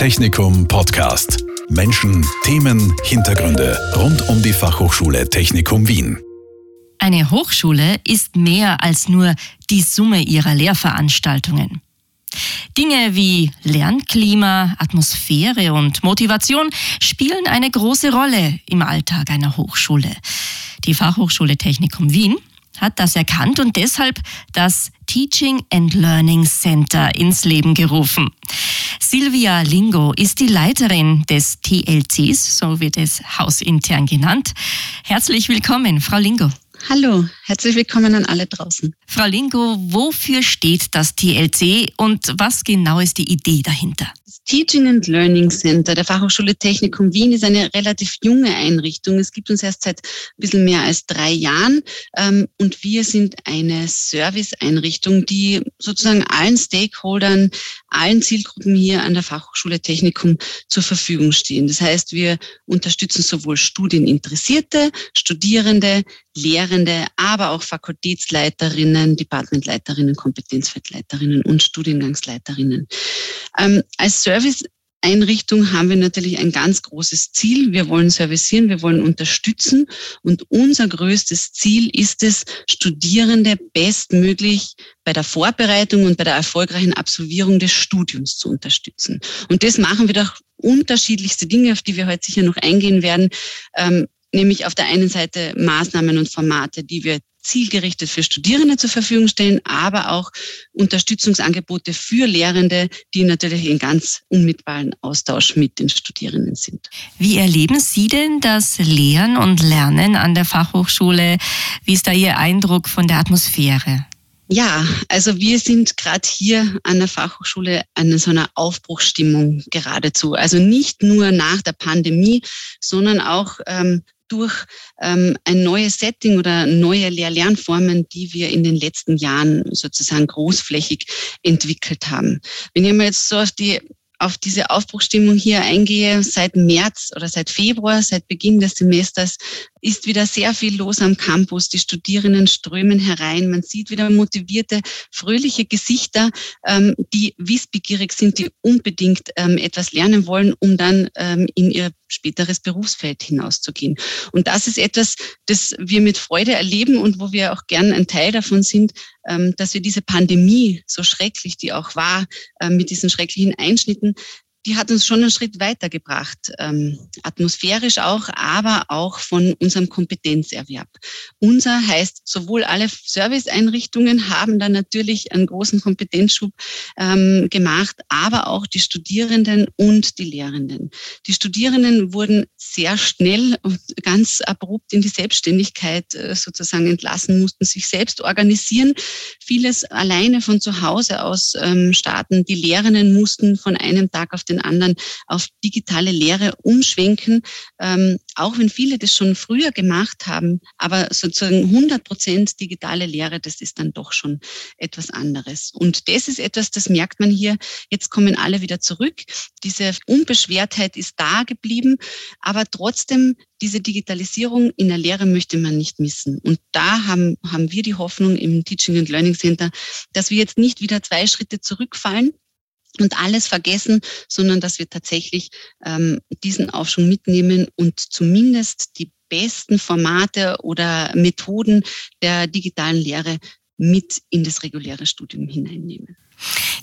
Technikum Podcast. Menschen, Themen, Hintergründe rund um die Fachhochschule Technikum Wien. Eine Hochschule ist mehr als nur die Summe ihrer Lehrveranstaltungen. Dinge wie Lernklima, Atmosphäre und Motivation spielen eine große Rolle im Alltag einer Hochschule. Die Fachhochschule Technikum Wien hat das erkannt und deshalb das Teaching and Learning Center ins Leben gerufen. Silvia Lingo ist die Leiterin des TLCs, so wird es hausintern genannt. Herzlich willkommen, Frau Lingo. Hallo, herzlich willkommen an alle draußen. Frau Lingo, wofür steht das TLC und was genau ist die Idee dahinter? Das Teaching and Learning Center der Fachhochschule Technikum Wien ist eine relativ junge Einrichtung. Es gibt uns erst seit ein bisschen mehr als drei Jahren ähm, und wir sind eine Serviceeinrichtung, die sozusagen allen Stakeholdern, allen Zielgruppen hier an der Fachhochschule Technikum zur Verfügung stehen. Das heißt, wir unterstützen sowohl Studieninteressierte, Studierende, Lehrende, aber auch Fakultätsleiterinnen, Departmentleiterinnen, Kompetenzfeldleiterinnen und Studiengangsleiterinnen. Ähm, als Serviceeinrichtung haben wir natürlich ein ganz großes Ziel. Wir wollen servicieren, wir wollen unterstützen und unser größtes Ziel ist es, Studierende bestmöglich bei der Vorbereitung und bei der erfolgreichen Absolvierung des Studiums zu unterstützen. Und das machen wir durch unterschiedlichste Dinge, auf die wir heute sicher noch eingehen werden. Ähm, nämlich auf der einen Seite Maßnahmen und Formate, die wir zielgerichtet für Studierende zur Verfügung stellen, aber auch Unterstützungsangebote für Lehrende, die natürlich in ganz unmittelbaren Austausch mit den Studierenden sind. Wie erleben Sie denn das Lehren und Lernen an der Fachhochschule? Wie ist da Ihr Eindruck von der Atmosphäre? Ja, also wir sind gerade hier an der Fachhochschule an so einer Aufbruchsstimmung geradezu. Also nicht nur nach der Pandemie, sondern auch ähm, durch ähm, ein neues Setting oder neue Lehr-Lernformen, die wir in den letzten Jahren sozusagen großflächig entwickelt haben. Wenn ich mal jetzt so auf die auf diese Aufbruchstimmung hier eingehe, seit März oder seit Februar, seit Beginn des Semesters, ist wieder sehr viel los am Campus. Die Studierenden strömen herein. Man sieht wieder motivierte, fröhliche Gesichter, ähm, die wissbegierig sind, die unbedingt ähm, etwas lernen wollen, um dann ähm, in ihr späteres Berufsfeld hinauszugehen. Und das ist etwas, das wir mit Freude erleben und wo wir auch gern ein Teil davon sind, ähm, dass wir diese Pandemie, so schrecklich die auch war, äh, mit diesen schrecklichen Einschnitten, die hat uns schon einen Schritt weitergebracht, ähm, atmosphärisch auch, aber auch von unserem Kompetenzerwerb. Unser heißt, sowohl alle Serviceeinrichtungen haben da natürlich einen großen Kompetenzschub ähm, gemacht, aber auch die Studierenden und die Lehrenden. Die Studierenden wurden sehr schnell und ganz abrupt in die Selbstständigkeit äh, sozusagen entlassen, mussten sich selbst organisieren, vieles alleine von zu Hause aus ähm, starten. Die Lehrenden mussten von einem Tag auf den anderen auf digitale Lehre umschwenken, ähm, auch wenn viele das schon früher gemacht haben, aber sozusagen 100 Prozent digitale Lehre, das ist dann doch schon etwas anderes. Und das ist etwas, das merkt man hier. Jetzt kommen alle wieder zurück. Diese Unbeschwertheit ist da geblieben, aber trotzdem diese Digitalisierung in der Lehre möchte man nicht missen. Und da haben, haben wir die Hoffnung im Teaching and Learning Center, dass wir jetzt nicht wieder zwei Schritte zurückfallen, und alles vergessen, sondern dass wir tatsächlich ähm, diesen Aufschwung mitnehmen und zumindest die besten Formate oder Methoden der digitalen Lehre mit in das reguläre Studium hineinnehmen.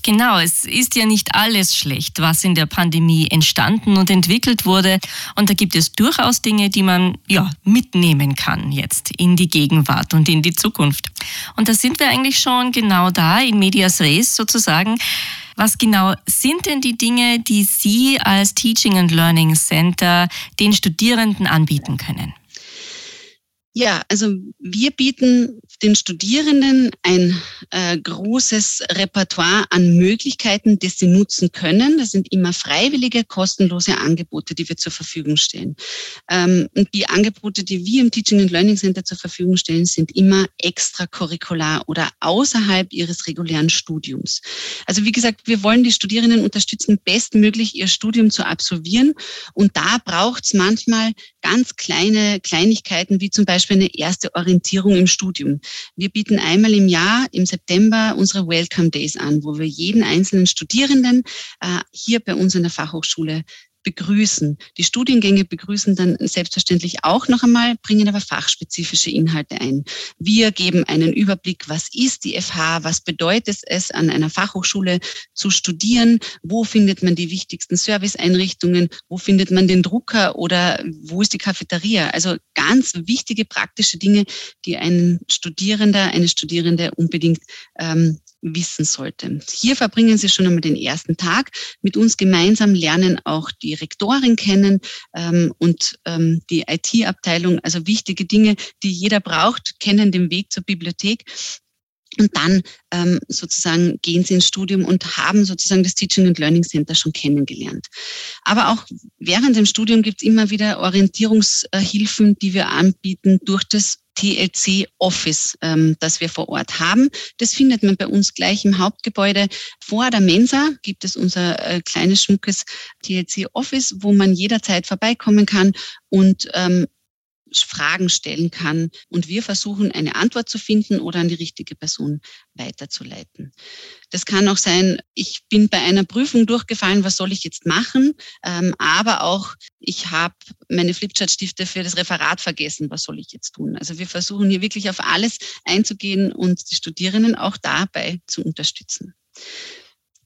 Genau, es ist ja nicht alles schlecht, was in der Pandemie entstanden und entwickelt wurde. Und da gibt es durchaus Dinge, die man ja mitnehmen kann jetzt in die Gegenwart und in die Zukunft. Und da sind wir eigentlich schon genau da in Medias Res sozusagen. Was genau sind denn die Dinge, die Sie als Teaching and Learning Center den Studierenden anbieten können? Ja, also wir bieten den Studierenden ein äh, großes Repertoire an Möglichkeiten, das sie nutzen können. Das sind immer freiwillige, kostenlose Angebote, die wir zur Verfügung stellen. Ähm, und die Angebote, die wir im Teaching and Learning Center zur Verfügung stellen, sind immer extracurricular oder außerhalb ihres regulären Studiums. Also wie gesagt, wir wollen die Studierenden unterstützen, bestmöglich ihr Studium zu absolvieren. Und da braucht es manchmal ganz kleine Kleinigkeiten wie zum Beispiel eine erste Orientierung im Studium. Wir bieten einmal im Jahr im September unsere Welcome Days an, wo wir jeden einzelnen Studierenden äh, hier bei uns in der Fachhochschule begrüßen. Die Studiengänge begrüßen dann selbstverständlich auch noch einmal, bringen aber fachspezifische Inhalte ein. Wir geben einen Überblick, was ist die FH, was bedeutet es, an einer Fachhochschule zu studieren, wo findet man die wichtigsten Serviceeinrichtungen, wo findet man den Drucker oder wo ist die Cafeteria. Also ganz wichtige praktische Dinge, die ein Studierender, eine Studierende unbedingt ähm, wissen sollte. Hier verbringen Sie schon einmal den ersten Tag. Mit uns gemeinsam lernen auch die Rektorin kennen ähm, und ähm, die IT-Abteilung, also wichtige Dinge, die jeder braucht, kennen den Weg zur Bibliothek. Und dann ähm, sozusagen gehen sie ins Studium und haben sozusagen das Teaching and Learning Center schon kennengelernt. Aber auch während dem Studium gibt es immer wieder Orientierungshilfen, die wir anbieten durch das TLC Office, ähm, das wir vor Ort haben. Das findet man bei uns gleich im Hauptgebäude. Vor der Mensa gibt es unser äh, kleines, schmuckes TLC Office, wo man jederzeit vorbeikommen kann und ähm, Fragen stellen kann und wir versuchen, eine Antwort zu finden oder an die richtige Person weiterzuleiten. Das kann auch sein, ich bin bei einer Prüfung durchgefallen, was soll ich jetzt machen? Ähm, aber auch, ich habe meine Flipchart-Stifte für das Referat vergessen, was soll ich jetzt tun? Also wir versuchen hier wirklich auf alles einzugehen und die Studierenden auch dabei zu unterstützen.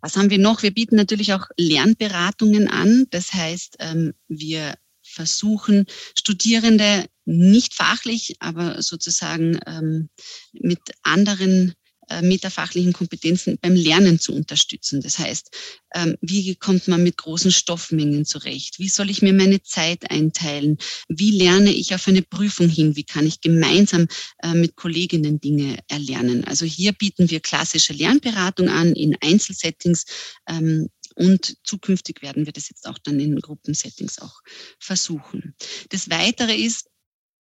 Was haben wir noch? Wir bieten natürlich auch Lernberatungen an. Das heißt, ähm, wir versuchen, Studierende nicht fachlich, aber sozusagen ähm, mit anderen äh, metafachlichen Kompetenzen beim Lernen zu unterstützen. Das heißt, ähm, wie kommt man mit großen Stoffmengen zurecht? Wie soll ich mir meine Zeit einteilen? Wie lerne ich auf eine Prüfung hin? Wie kann ich gemeinsam äh, mit Kolleginnen Dinge erlernen? Also hier bieten wir klassische Lernberatung an in Einzelsettings ähm, und zukünftig werden wir das jetzt auch dann in Gruppensettings auch versuchen. Das Weitere ist,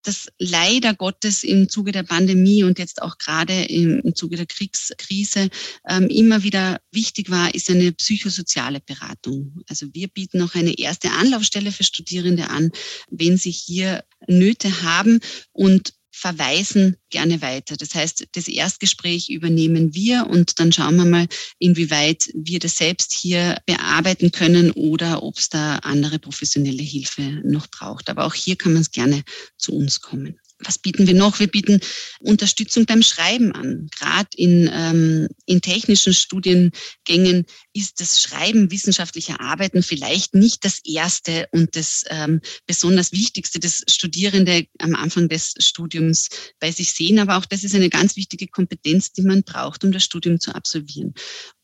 dass leider Gottes im Zuge der Pandemie und jetzt auch gerade im, im Zuge der Kriegskrise ähm, immer wieder wichtig war, ist eine psychosoziale Beratung. Also wir bieten auch eine erste Anlaufstelle für Studierende an, wenn sie hier Nöte haben und verweisen gerne weiter. Das heißt, das Erstgespräch übernehmen wir und dann schauen wir mal, inwieweit wir das selbst hier bearbeiten können oder ob es da andere professionelle Hilfe noch braucht. Aber auch hier kann man es gerne zu uns kommen was bieten wir noch? Wir bieten Unterstützung beim Schreiben an. Gerade in, ähm, in technischen Studiengängen ist das Schreiben wissenschaftlicher Arbeiten vielleicht nicht das Erste und das ähm, besonders Wichtigste, das Studierende am Anfang des Studiums bei sich sehen. Aber auch das ist eine ganz wichtige Kompetenz, die man braucht, um das Studium zu absolvieren.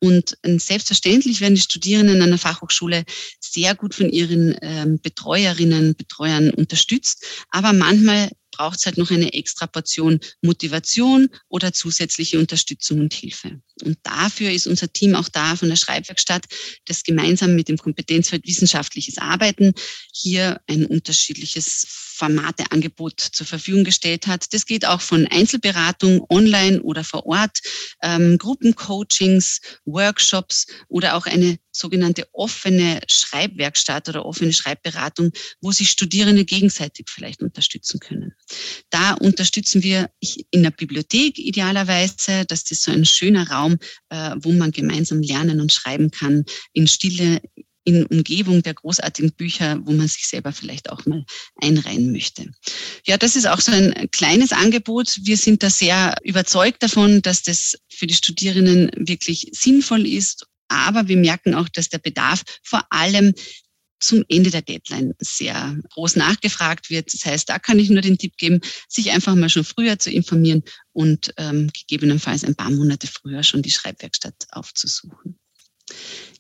Und ähm, selbstverständlich werden die Studierenden an der Fachhochschule sehr gut von ihren ähm, Betreuerinnen, Betreuern unterstützt. Aber manchmal braucht es halt noch eine extra Portion Motivation oder zusätzliche Unterstützung und Hilfe. Und dafür ist unser Team auch da von der Schreibwerkstatt, das gemeinsam mit dem Kompetenzfeld wissenschaftliches Arbeiten hier ein unterschiedliches Formateangebot zur Verfügung gestellt hat. Das geht auch von Einzelberatung online oder vor Ort, ähm, Gruppencoachings, Workshops oder auch eine sogenannte offene Schreibwerkstatt oder offene Schreibberatung, wo sich Studierende gegenseitig vielleicht unterstützen können. Da unterstützen wir in der Bibliothek idealerweise, dass das so ein schöner Raum, äh, wo man gemeinsam lernen und schreiben kann, in Stille, in Umgebung der großartigen Bücher, wo man sich selber vielleicht auch mal einreihen möchte. Ja, das ist auch so ein kleines Angebot. Wir sind da sehr überzeugt davon, dass das für die Studierenden wirklich sinnvoll ist. Aber wir merken auch, dass der Bedarf vor allem zum Ende der Deadline sehr groß nachgefragt wird. Das heißt, da kann ich nur den Tipp geben, sich einfach mal schon früher zu informieren und ähm, gegebenenfalls ein paar Monate früher schon die Schreibwerkstatt aufzusuchen.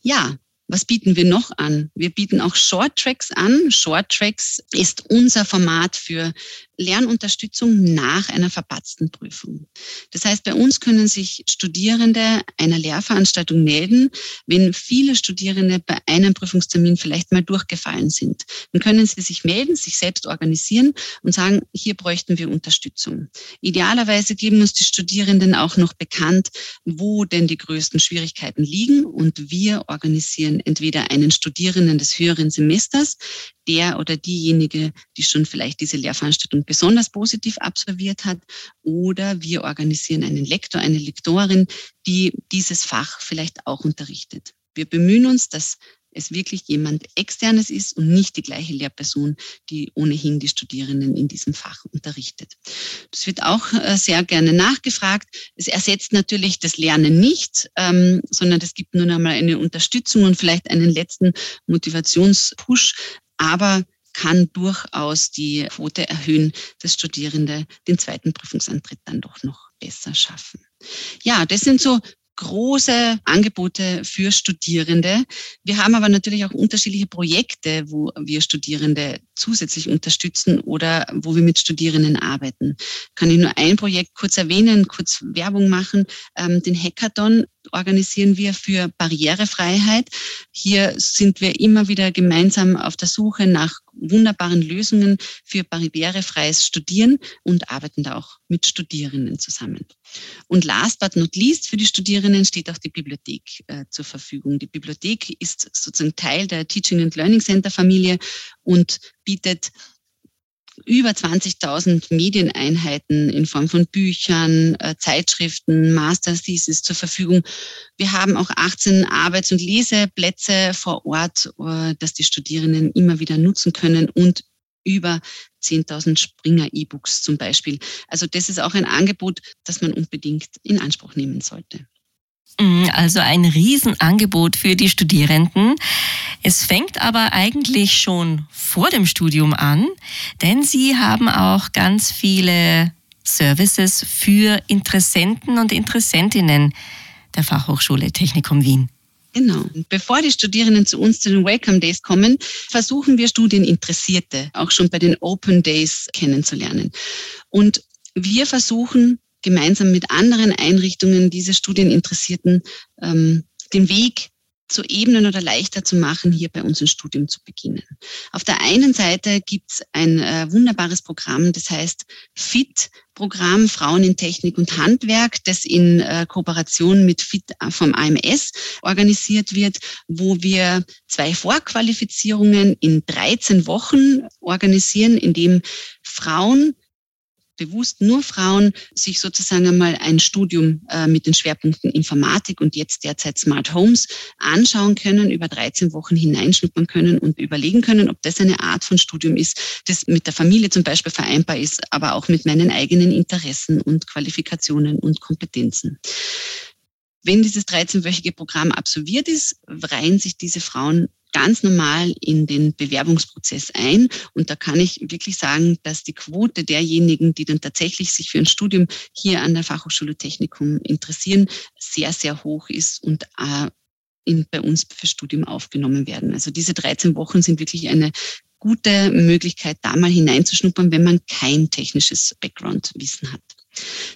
Ja, was bieten wir noch an? Wir bieten auch Short Tracks an. Short Tracks ist unser Format für Lernunterstützung nach einer verpatzten Prüfung. Das heißt, bei uns können sich Studierende einer Lehrveranstaltung melden, wenn viele Studierende bei einem Prüfungstermin vielleicht mal durchgefallen sind. Dann können sie sich melden, sich selbst organisieren und sagen, hier bräuchten wir Unterstützung. Idealerweise geben uns die Studierenden auch noch bekannt, wo denn die größten Schwierigkeiten liegen und wir organisieren entweder einen Studierenden des höheren Semesters, der oder diejenige, die schon vielleicht diese Lehrveranstaltung besonders positiv absolviert hat, oder wir organisieren einen Lektor, eine Lektorin, die dieses Fach vielleicht auch unterrichtet. Wir bemühen uns, dass es wirklich jemand externes ist und nicht die gleiche Lehrperson, die ohnehin die Studierenden in diesem Fach unterrichtet. Das wird auch äh, sehr gerne nachgefragt. Es ersetzt natürlich das Lernen nicht, ähm, sondern es gibt nur einmal eine Unterstützung und vielleicht einen letzten Motivationspush, aber kann durchaus die Quote erhöhen, dass Studierende den zweiten Prüfungsantritt dann doch noch besser schaffen. Ja, das sind so große Angebote für Studierende. Wir haben aber natürlich auch unterschiedliche Projekte, wo wir Studierende zusätzlich unterstützen oder wo wir mit Studierenden arbeiten. Kann ich nur ein Projekt kurz erwähnen, kurz Werbung machen. Ähm, den Hackathon organisieren wir für Barrierefreiheit. Hier sind wir immer wieder gemeinsam auf der Suche nach wunderbaren Lösungen für barrierefreies Studieren und arbeiten da auch mit Studierenden zusammen. Und last but not least für die Studierenden steht auch die Bibliothek äh, zur Verfügung. Die Bibliothek ist sozusagen Teil der Teaching and Learning Center Familie und bietet über 20.000 Medieneinheiten in Form von Büchern, äh, Zeitschriften, Master Thesis zur Verfügung. Wir haben auch 18 Arbeits- und Leseplätze vor Ort, äh, dass die Studierenden immer wieder nutzen können und über 10.000 Springer-E-Books zum Beispiel. Also das ist auch ein Angebot, das man unbedingt in Anspruch nehmen sollte. Mm, also ein Riesenangebot für die Studierenden. Es fängt aber eigentlich schon vor dem Studium an, denn sie haben auch ganz viele Services für Interessenten und Interessentinnen der Fachhochschule Technikum Wien. Genau. Bevor die Studierenden zu uns zu den Welcome Days kommen, versuchen wir Studieninteressierte auch schon bei den Open Days kennenzulernen. Und wir versuchen gemeinsam mit anderen Einrichtungen diese Studieninteressierten ähm, den Weg zu ebnen oder leichter zu machen, hier bei uns ein Studium zu beginnen. Auf der einen Seite gibt es ein äh, wunderbares Programm, das heißt FIT, Programm Frauen in Technik und Handwerk, das in äh, Kooperation mit FIT vom AMS organisiert wird, wo wir zwei Vorqualifizierungen in 13 Wochen organisieren, in dem Frauen bewusst nur Frauen sich sozusagen einmal ein Studium äh, mit den Schwerpunkten Informatik und jetzt derzeit Smart Homes anschauen können, über 13 Wochen hineinschnuppern können und überlegen können, ob das eine Art von Studium ist, das mit der Familie zum Beispiel vereinbar ist, aber auch mit meinen eigenen Interessen und Qualifikationen und Kompetenzen. Wenn dieses 13-wöchige Programm absolviert ist, reihen sich diese Frauen ganz normal in den Bewerbungsprozess ein. Und da kann ich wirklich sagen, dass die Quote derjenigen, die dann tatsächlich sich für ein Studium hier an der Fachhochschule Technikum interessieren, sehr, sehr hoch ist und äh, in, bei uns für Studium aufgenommen werden. Also diese 13 Wochen sind wirklich eine gute Möglichkeit, da mal hineinzuschnuppern, wenn man kein technisches Background-Wissen hat.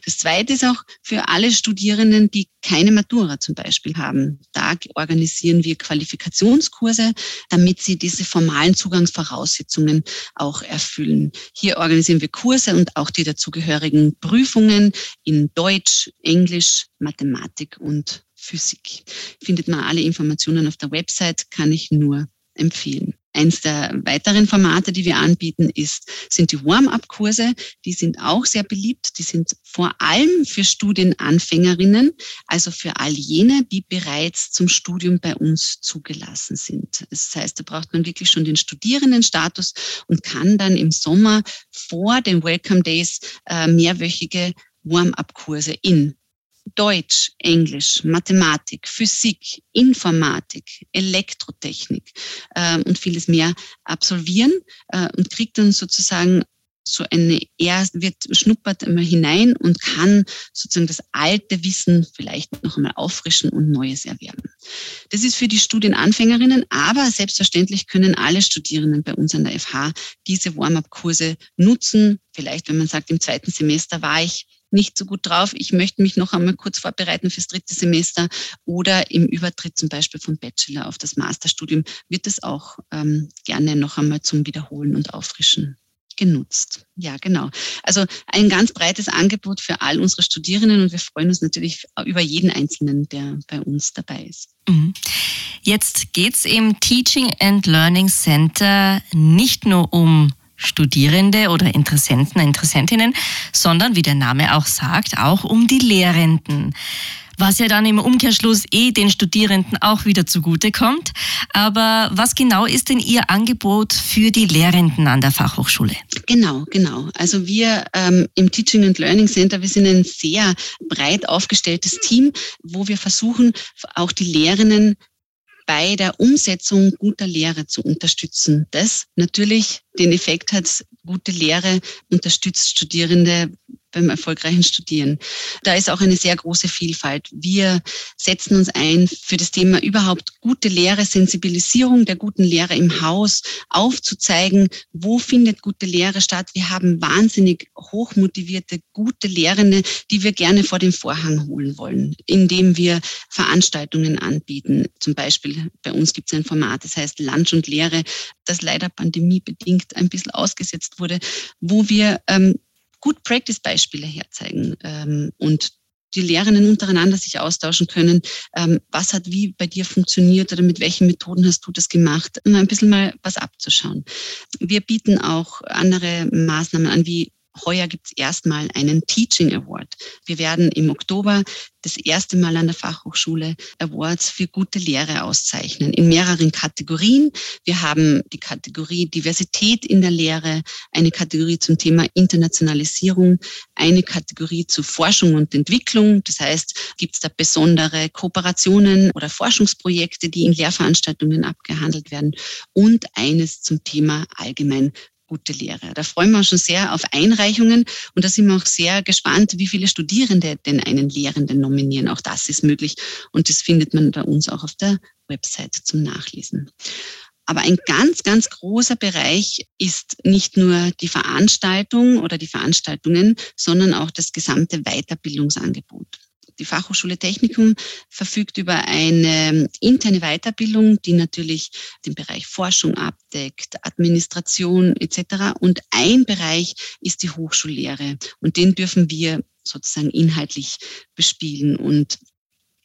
Das Zweite ist auch für alle Studierenden, die keine Matura zum Beispiel haben. Da organisieren wir Qualifikationskurse, damit sie diese formalen Zugangsvoraussetzungen auch erfüllen. Hier organisieren wir Kurse und auch die dazugehörigen Prüfungen in Deutsch, Englisch, Mathematik und Physik. Findet man alle Informationen auf der Website, kann ich nur empfehlen. Eins der weiteren Formate, die wir anbieten, ist, sind die Warm-up-Kurse. Die sind auch sehr beliebt. Die sind vor allem für Studienanfängerinnen, also für all jene, die bereits zum Studium bei uns zugelassen sind. Das heißt, da braucht man wirklich schon den Studierendenstatus und kann dann im Sommer vor den Welcome Days äh, mehrwöchige Warm-up-Kurse in Deutsch, Englisch, Mathematik, Physik, Informatik, Elektrotechnik äh, und vieles mehr absolvieren äh, und kriegt dann sozusagen so eine erst wird schnuppert immer hinein und kann sozusagen das alte Wissen vielleicht noch einmal auffrischen und Neues erwerben. Das ist für die Studienanfängerinnen, aber selbstverständlich können alle Studierenden bei uns an der FH diese Warm-up-Kurse nutzen. Vielleicht, wenn man sagt, im zweiten Semester war ich nicht so gut drauf, ich möchte mich noch einmal kurz vorbereiten fürs dritte Semester oder im Übertritt zum Beispiel vom Bachelor auf das Masterstudium wird es auch ähm, gerne noch einmal zum Wiederholen und Auffrischen genutzt. Ja, genau. Also ein ganz breites Angebot für all unsere Studierenden und wir freuen uns natürlich über jeden Einzelnen, der bei uns dabei ist. Mhm. Jetzt geht es im Teaching and Learning Center nicht nur um Studierende oder Interessenten, Interessentinnen, sondern wie der Name auch sagt, auch um die Lehrenden. Was ja dann im Umkehrschluss eh den Studierenden auch wieder zugute kommt. Aber was genau ist denn Ihr Angebot für die Lehrenden an der Fachhochschule? Genau, genau. Also wir ähm, im Teaching and Learning Center, wir sind ein sehr breit aufgestelltes Team, wo wir versuchen, auch die Lehrenden bei der Umsetzung guter Lehre zu unterstützen. Das natürlich den Effekt hat, gute Lehre unterstützt Studierende beim erfolgreichen Studieren. Da ist auch eine sehr große Vielfalt. Wir setzen uns ein für das Thema überhaupt gute Lehre, Sensibilisierung der guten Lehre im Haus, aufzuzeigen, wo findet gute Lehre statt. Wir haben wahnsinnig hochmotivierte, gute Lehrende, die wir gerne vor den Vorhang holen wollen, indem wir Veranstaltungen anbieten. Zum Beispiel bei uns gibt es ein Format, das heißt Lunch und Lehre, das leider pandemiebedingt ein bisschen ausgesetzt wurde, wo wir ähm, gut Practice-Beispiele herzeigen ähm, und die Lehrenden untereinander sich austauschen können. Ähm, was hat wie bei dir funktioniert oder mit welchen Methoden hast du das gemacht? Um ein bisschen mal was abzuschauen. Wir bieten auch andere Maßnahmen an, wie Heuer gibt es erstmal einen Teaching Award. Wir werden im Oktober das erste Mal an der Fachhochschule Awards für gute Lehre auszeichnen in mehreren Kategorien. Wir haben die Kategorie Diversität in der Lehre, eine Kategorie zum Thema Internationalisierung, eine Kategorie zu Forschung und Entwicklung. Das heißt, gibt es da besondere Kooperationen oder Forschungsprojekte, die in Lehrveranstaltungen abgehandelt werden und eines zum Thema allgemein gute Lehre. Da freuen wir uns schon sehr auf Einreichungen und da sind wir auch sehr gespannt, wie viele Studierende denn einen Lehrenden nominieren. Auch das ist möglich und das findet man bei uns auch auf der Website zum Nachlesen. Aber ein ganz, ganz großer Bereich ist nicht nur die Veranstaltung oder die Veranstaltungen, sondern auch das gesamte Weiterbildungsangebot. Die Fachhochschule Technikum verfügt über eine interne Weiterbildung, die natürlich den Bereich Forschung abdeckt, Administration etc. Und ein Bereich ist die Hochschullehre. Und den dürfen wir sozusagen inhaltlich bespielen. Und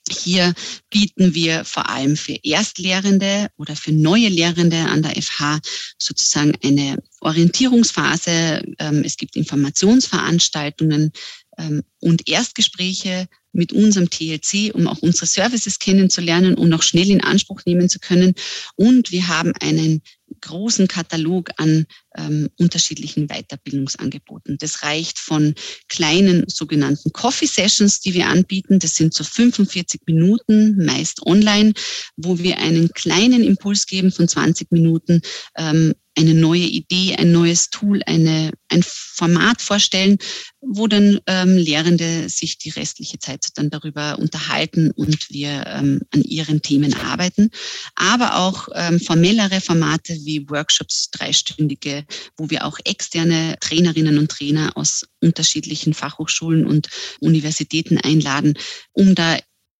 hier bieten wir vor allem für Erstlehrende oder für neue Lehrende an der FH sozusagen eine Orientierungsphase. Ähm, es gibt Informationsveranstaltungen ähm, und Erstgespräche mit unserem TLC, um auch unsere Services kennenzulernen und auch schnell in Anspruch nehmen zu können. Und wir haben einen großen Katalog an ähm, unterschiedlichen Weiterbildungsangeboten. Das reicht von kleinen sogenannten Coffee Sessions, die wir anbieten. Das sind so 45 Minuten, meist online, wo wir einen kleinen Impuls geben von 20 Minuten, ähm, eine neue Idee, ein neues Tool, eine, ein Format vorstellen, wo dann ähm, Lehrende sich die restliche Zeit dann darüber unterhalten und wir ähm, an ihren Themen arbeiten. Aber auch ähm, formellere Formate wie Workshops, dreistündige, wo wir auch externe Trainerinnen und Trainer aus unterschiedlichen Fachhochschulen und Universitäten einladen, um da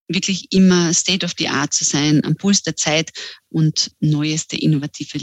wirklich immer State of the Art zu sein, am Puls der Zeit und neueste innovative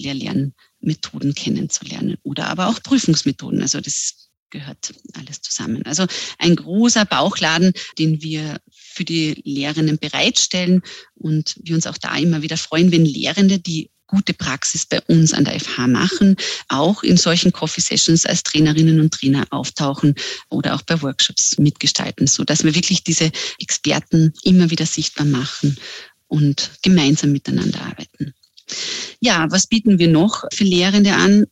Lehr-Lernmethoden kennenzulernen oder aber auch Prüfungsmethoden. Also das gehört alles zusammen. Also ein großer Bauchladen, den wir für die Lehrenden bereitstellen und wir uns auch da immer wieder freuen, wenn Lehrende, die gute Praxis bei uns an der FH machen, auch in solchen Coffee Sessions als Trainerinnen und Trainer auftauchen oder auch bei Workshops mitgestalten, so dass wir wirklich diese Experten immer wieder sichtbar machen und gemeinsam miteinander arbeiten. Ja, was bieten wir noch für Lehrende an?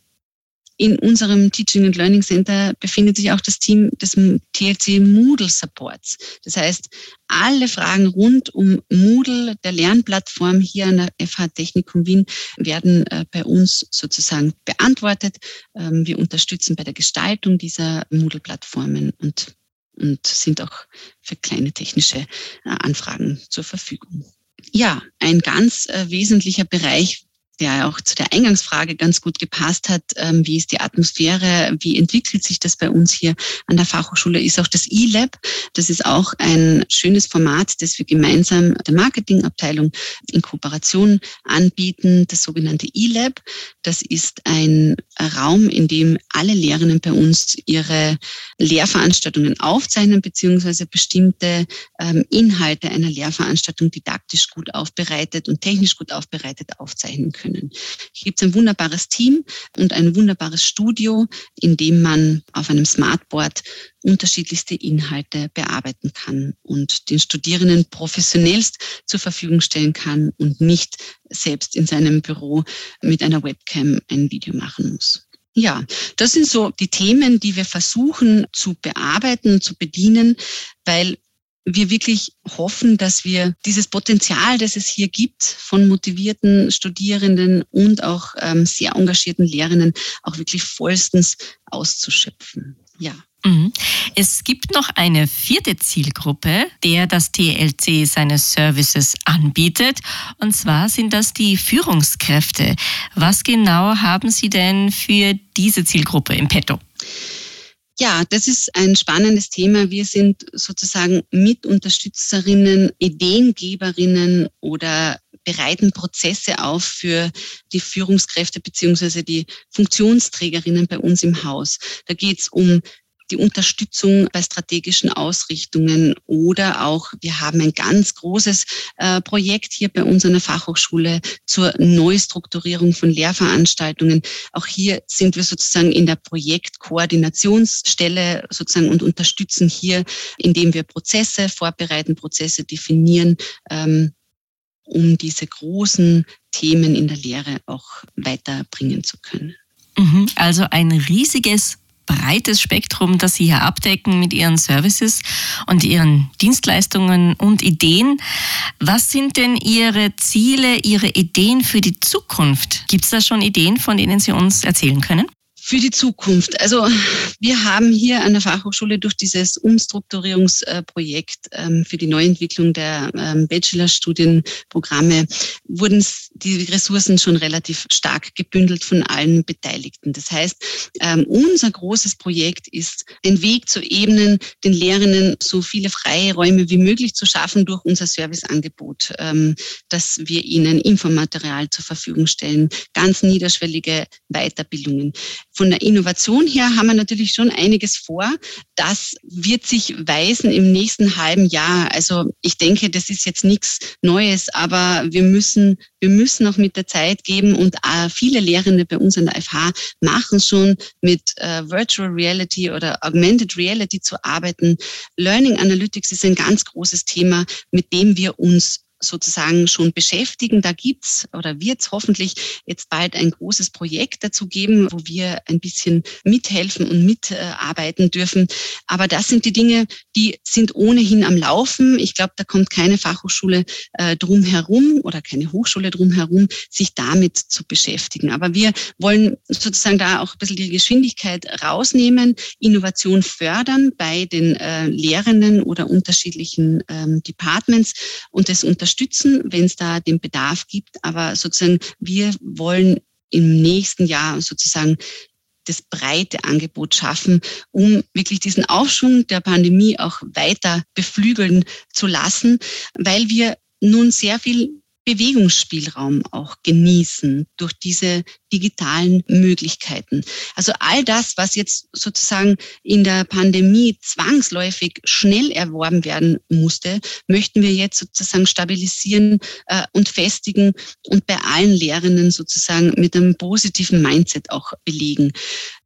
in unserem Teaching and Learning Center befindet sich auch das Team des TLC Moodle Supports. Das heißt, alle Fragen rund um Moodle, der Lernplattform hier an der FH Technikum Wien, werden äh, bei uns sozusagen beantwortet. Ähm, wir unterstützen bei der Gestaltung dieser Moodle-Plattformen und, und sind auch für kleine technische äh, Anfragen zur Verfügung. Ja, ein ganz äh, wesentlicher Bereich, der auch zu der Eingangsfrage ganz gut gepasst hat. Ähm, wie ist die Atmosphäre? Wie entwickelt sich das bei uns hier an der Fachhochschule? Ist auch das E-Lab. Das ist auch ein schönes Format, das wir gemeinsam der Marketingabteilung in Kooperation anbieten. Das sogenannte E-Lab. Das ist ein Raum, in dem alle Lehrerinnen bei uns ihre Lehrveranstaltungen aufzeichnen, beziehungsweise bestimmte ähm, Inhalte einer Lehrveranstaltung didaktisch gut aufbereitet und technisch gut aufbereitet aufzeichnen können können. Hier gibt es ein wunderbares Team und ein wunderbares Studio, in dem man auf einem Smartboard unterschiedlichste Inhalte bearbeiten kann und den Studierenden professionellst zur Verfügung stellen kann und nicht selbst in seinem Büro mit einer Webcam ein Video machen muss. Ja, das sind so die Themen, die wir versuchen zu bearbeiten zu bedienen, weil wir wirklich hoffen, dass wir dieses Potenzial, das es hier gibt, von motivierten Studierenden und auch ähm, sehr engagierten Lehrerinnen auch wirklich vollstens auszuschöpfen. Ja. Mhm. Es gibt noch eine vierte Zielgruppe, der das TLC seine Services anbietet. Und zwar sind das die Führungskräfte. Was genau haben Sie denn für diese Zielgruppe im Petto? Ja, das ist ein spannendes Thema. Wir sind sozusagen Mitunterstützerinnen, Ideengeberinnen oder bereiten Prozesse auf für die Führungskräfte beziehungsweise die Funktionsträgerinnen bei uns im Haus. Da geht es um die Unterstützung bei strategischen Ausrichtungen oder auch, wir haben ein ganz großes äh, Projekt hier bei uns an der Fachhochschule zur Neustrukturierung von Lehrveranstaltungen. Auch hier sind wir sozusagen in der Projektkoordinationsstelle sozusagen und unterstützen hier, indem wir Prozesse vorbereiten, Prozesse definieren, ähm, um diese großen Themen in der Lehre auch weiterbringen zu können. Mhm. Also ein riesiges breites Spektrum, das Sie hier abdecken mit Ihren Services und Ihren Dienstleistungen und Ideen. Was sind denn Ihre Ziele, Ihre Ideen für die Zukunft? Gibt es da schon Ideen, von denen Sie uns erzählen können? Für die Zukunft. Also wir haben hier an der Fachhochschule durch dieses Umstrukturierungsprojekt ähm, für die Neuentwicklung der ähm, Bachelorstudienprogramme wurden die Ressourcen schon relativ stark gebündelt von allen Beteiligten. Das heißt, ähm, unser großes Projekt ist, den Weg zu ebnen, den Lehrenden so viele freie Räume wie möglich zu schaffen durch unser Serviceangebot, dass wir ihnen Infomaterial zur Verfügung stellen, ganz niederschwellige Weiterbildungen von der Innovation her haben wir natürlich schon einiges vor. Das wird sich weisen im nächsten halben Jahr. Also ich denke, das ist jetzt nichts Neues, aber wir müssen, wir müssen auch mit der Zeit geben und äh, viele Lehrende bei uns an der FH machen schon mit äh, Virtual Reality oder Augmented Reality zu arbeiten. Learning Analytics ist ein ganz großes Thema, mit dem wir uns sozusagen schon beschäftigen. Da gibt's oder wird's hoffentlich jetzt bald ein großes Projekt dazu geben, wo wir ein bisschen mithelfen und mitarbeiten dürfen. Aber das sind die Dinge, die sind ohnehin am Laufen. Ich glaube, da kommt keine Fachhochschule äh, drum herum oder keine Hochschule drum herum, sich damit zu beschäftigen. Aber wir wollen sozusagen da auch ein bisschen die Geschwindigkeit rausnehmen, Innovation fördern bei den äh, Lehrenden oder unterschiedlichen ähm, Departments und das unter unterstützen, wenn es da den Bedarf gibt. Aber sozusagen, wir wollen im nächsten Jahr sozusagen das breite Angebot schaffen, um wirklich diesen Aufschwung der Pandemie auch weiter beflügeln zu lassen, weil wir nun sehr viel Bewegungsspielraum auch genießen durch diese digitalen Möglichkeiten. Also all das, was jetzt sozusagen in der Pandemie zwangsläufig schnell erworben werden musste, möchten wir jetzt sozusagen stabilisieren äh, und festigen und bei allen Lehrenden sozusagen mit einem positiven Mindset auch belegen.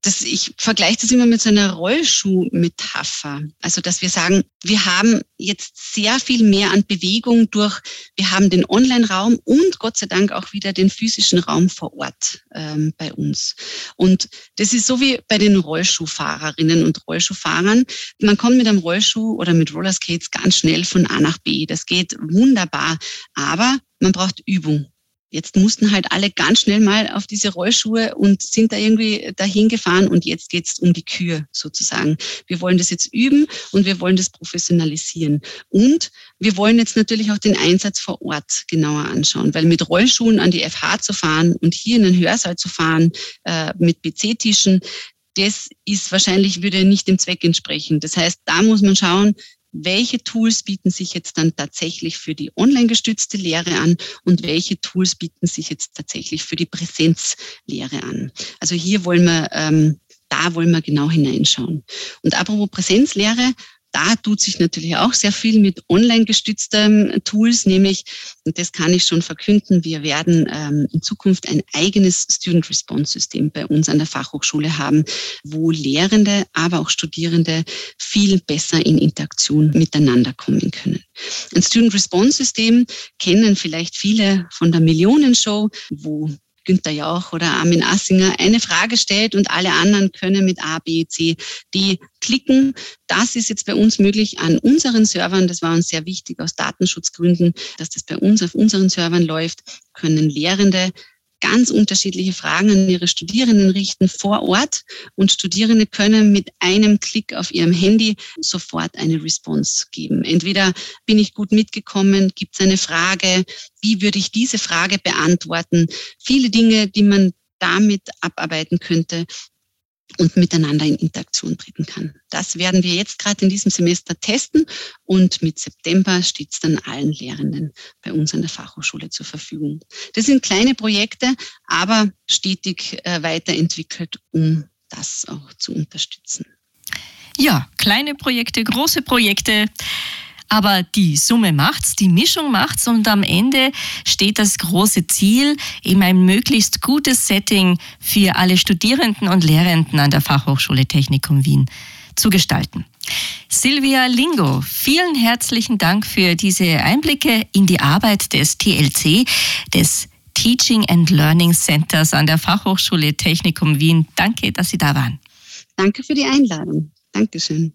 Das, ich vergleiche das immer mit so einer Rollschuh-Metapher. Also, dass wir sagen, wir haben jetzt sehr viel mehr an Bewegung durch, wir haben den Online-Raum und Gott sei Dank auch wieder den physischen Raum vor Ort ähm, bei uns. Und das ist so wie bei den Rollschuhfahrerinnen und Rollschuhfahrern. Man kommt mit einem Rollschuh oder mit Rollerskates ganz schnell von A nach B. Das geht wunderbar, aber man braucht Übung. Jetzt mussten halt alle ganz schnell mal auf diese Rollschuhe und sind da irgendwie dahin gefahren und jetzt geht's um die Kür sozusagen. Wir wollen das jetzt üben und wir wollen das professionalisieren. Und wir wollen jetzt natürlich auch den Einsatz vor Ort genauer anschauen, weil mit Rollschuhen an die FH zu fahren und hier in den Hörsaal zu fahren, äh, mit PC-Tischen, das ist wahrscheinlich, würde nicht dem Zweck entsprechen. Das heißt, da muss man schauen, welche Tools bieten sich jetzt dann tatsächlich für die online gestützte Lehre an und welche Tools bieten sich jetzt tatsächlich für die Präsenzlehre an. Also hier wollen wir, ähm, da wollen wir genau hineinschauen. Und apropos Präsenzlehre, da tut sich natürlich auch sehr viel mit online gestützten Tools, nämlich, und das kann ich schon verkünden, wir werden ähm, in Zukunft ein eigenes Student Response System bei uns an der Fachhochschule haben, wo Lehrende, aber auch Studierende viel besser in Interaktion miteinander kommen können. Ein Student Response System kennen vielleicht viele von der Millionenshow, wo Günther Jauch oder Armin Assinger eine Frage stellt und alle anderen können mit A, B, C, D klicken. Das ist jetzt bei uns möglich an unseren Servern. Das war uns sehr wichtig aus Datenschutzgründen, dass das bei uns auf unseren Servern läuft, können Lehrende ganz unterschiedliche Fragen an ihre Studierenden richten vor Ort und Studierende können mit einem Klick auf ihrem Handy sofort eine Response geben. Entweder bin ich gut mitgekommen, gibt es eine Frage, wie würde ich diese Frage beantworten? Viele Dinge, die man damit abarbeiten könnte, und miteinander in Interaktion treten kann. Das werden wir jetzt gerade in diesem Semester testen und mit September steht es dann allen Lehrenden bei uns an der Fachhochschule zur Verfügung. Das sind kleine Projekte, aber stetig äh, weiterentwickelt, um das auch zu unterstützen. Ja, kleine Projekte, große Projekte. Aber die Summe macht's, die Mischung macht's und am Ende steht das große Ziel, eben ein möglichst gutes Setting für alle Studierenden und Lehrenden an der Fachhochschule Technikum Wien zu gestalten. Silvia Lingo, vielen herzlichen Dank für diese Einblicke in die Arbeit des TLC, des Teaching and Learning Centers an der Fachhochschule Technikum Wien. Danke, dass Sie da waren. Danke für die Einladung. Dankeschön.